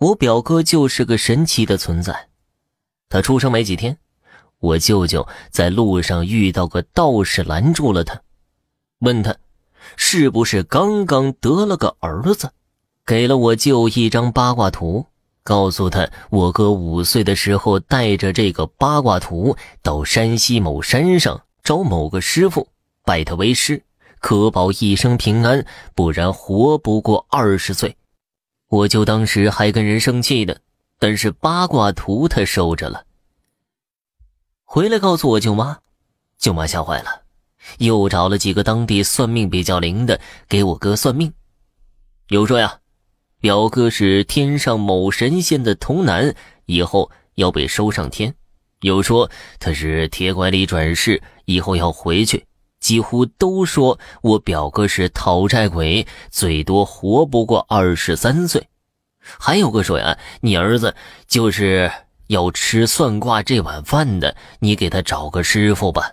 我表哥就是个神奇的存在。他出生没几天，我舅舅在路上遇到个道士拦住了他，问他是不是刚刚得了个儿子，给了我舅一张八卦图，告诉他我哥五岁的时候带着这个八卦图到山西某山上找某个师傅，拜他为师，可保一生平安，不然活不过二十岁。我舅当时还跟人生气的。但是八卦图他收着了。回来告诉我舅妈，舅妈吓坏了，又找了几个当地算命比较灵的给我哥算命，有说呀，表哥是天上某神仙的童男，以后要被收上天；有说他是铁拐李转世，以后要回去。几乎都说我表哥是讨债鬼，最多活不过二十三岁。还有个说呀，你儿子就是要吃算卦这碗饭的，你给他找个师傅吧。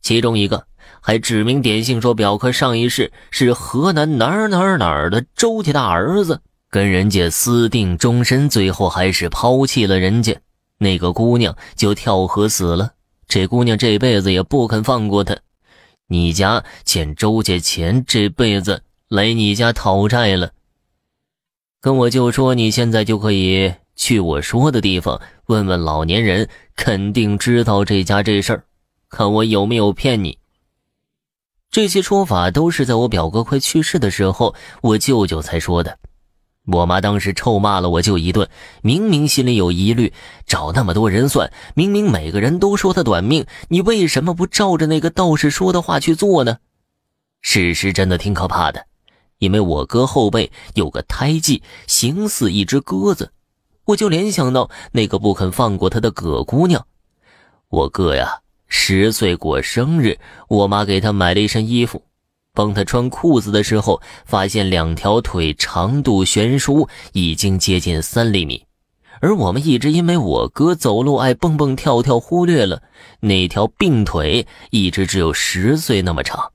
其中一个还指名点姓说，表哥上一世是河南哪儿哪儿哪儿的周家大儿子，跟人家私定终身，最后还是抛弃了人家那个姑娘，就跳河死了。这姑娘这辈子也不肯放过他。你家欠周家钱，这辈子来你家讨债了。跟我舅说，你现在就可以去我说的地方问问老年人，肯定知道这家这事儿，看我有没有骗你。这些说法都是在我表哥快去世的时候，我舅舅才说的。我妈当时臭骂了我舅一顿，明明心里有疑虑，找那么多人算，明明每个人都说他短命，你为什么不照着那个道士说的话去做呢？事实真的挺可怕的。因为我哥后背有个胎记，形似一只鸽子，我就联想到那个不肯放过他的葛姑娘。我哥呀，十岁过生日，我妈给他买了一身衣服，帮他穿裤子的时候，发现两条腿长度悬殊，已经接近三厘米，而我们一直因为我哥走路爱蹦蹦跳跳，忽略了那条病腿一直只有十岁那么长。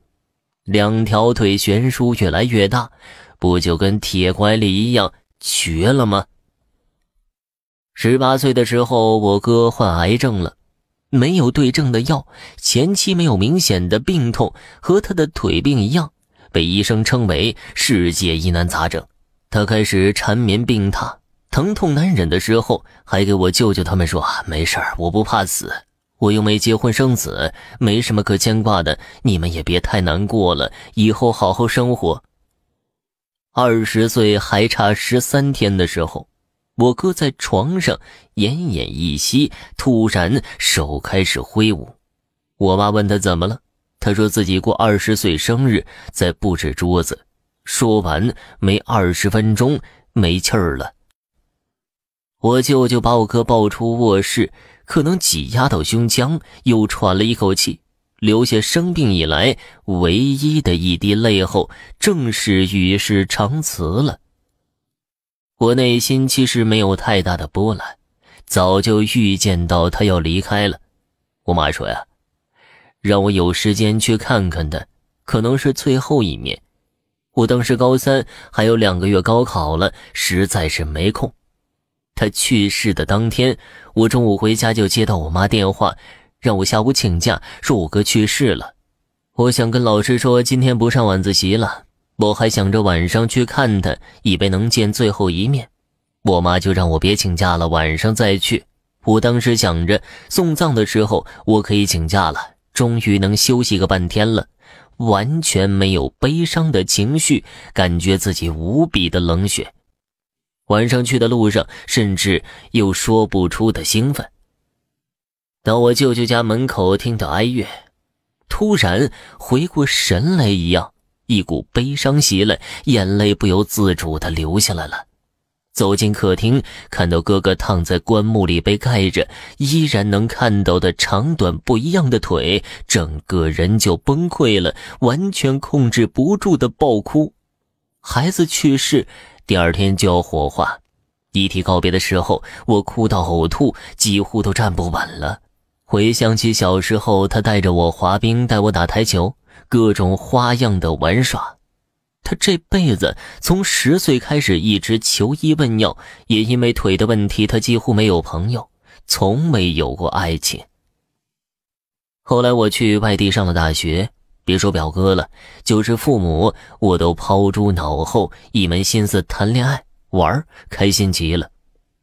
两条腿悬殊越来越大，不就跟铁拐李一样瘸了吗？十八岁的时候，我哥患癌症了，没有对症的药，前期没有明显的病痛，和他的腿病一样，被医生称为世界疑难杂症。他开始缠绵病榻，疼痛难忍的时候，还给我舅舅他们说：“没事我不怕死。”我又没结婚生子，没什么可牵挂的，你们也别太难过了，以后好好生活。二十岁还差十三天的时候，我哥在床上奄奄一息，突然手开始挥舞。我妈问他怎么了，他说自己过二十岁生日，在布置桌子。说完没二十分钟没气儿了。我舅舅把我哥抱出卧室。可能挤压到胸腔，又喘了一口气，留下生病以来唯一的一滴泪后，正式与世长辞了。我内心其实没有太大的波澜，早就预见到他要离开了。我妈说呀，让我有时间去看看他，可能是最后一面。我当时高三，还有两个月高考了，实在是没空。他去世的当天，我中午回家就接到我妈电话，让我下午请假，说我哥去世了。我想跟老师说今天不上晚自习了，我还想着晚上去看他，以为能见最后一面。我妈就让我别请假了，晚上再去。我当时想着送葬的时候我可以请假了，终于能休息个半天了，完全没有悲伤的情绪，感觉自己无比的冷血。晚上去的路上，甚至有说不出的兴奋。到我舅舅家门口，听到哀乐，突然回过神来一样，一股悲伤袭来，眼泪不由自主的流下来了。走进客厅，看到哥哥躺在棺木里被盖着，依然能看到的长短不一样的腿，整个人就崩溃了，完全控制不住的爆哭。孩子去世。第二天就要火化，遗体告别的时候，我哭到呕吐，几乎都站不稳了。回想起小时候，他带着我滑冰，带我打台球，各种花样的玩耍。他这辈子从十岁开始一直求医问药，也因为腿的问题，他几乎没有朋友，从没有过爱情。后来我去外地上了大学，别说表哥了，就是父母，我都抛诸脑后，一门心思谈恋爱玩，开心极了。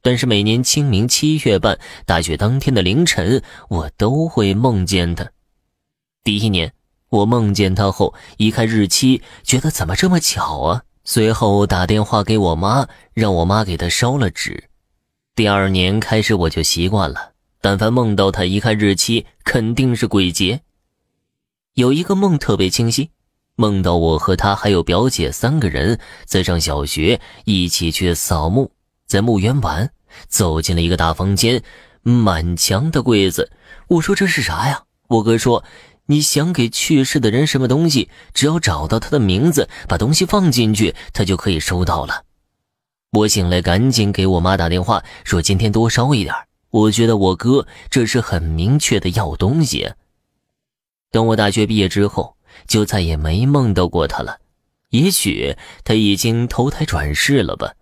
但是每年清明七月半，大雪当天的凌晨，我都会梦见他。第一年。我梦见他后，一看日期，觉得怎么这么巧啊？随后打电话给我妈，让我妈给他烧了纸。第二年开始，我就习惯了，但凡梦到他，一看日期，肯定是鬼节。有一个梦特别清晰，梦到我和他还有表姐三个人在上小学，一起去扫墓，在墓园玩，走进了一个大房间，满墙的柜子。我说这是啥呀？我哥说。你想给去世的人什么东西，只要找到他的名字，把东西放进去，他就可以收到了。我醒来，赶紧给我妈打电话，说今天多烧一点。我觉得我哥这是很明确的要东西。等我大学毕业之后，就再也没梦到过他了。也许他已经投胎转世了吧。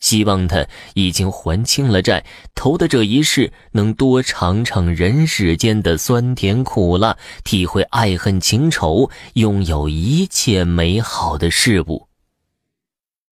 希望他已经还清了债，投的这一世能多尝尝人世间的酸甜苦辣，体会爱恨情仇，拥有一切美好的事物。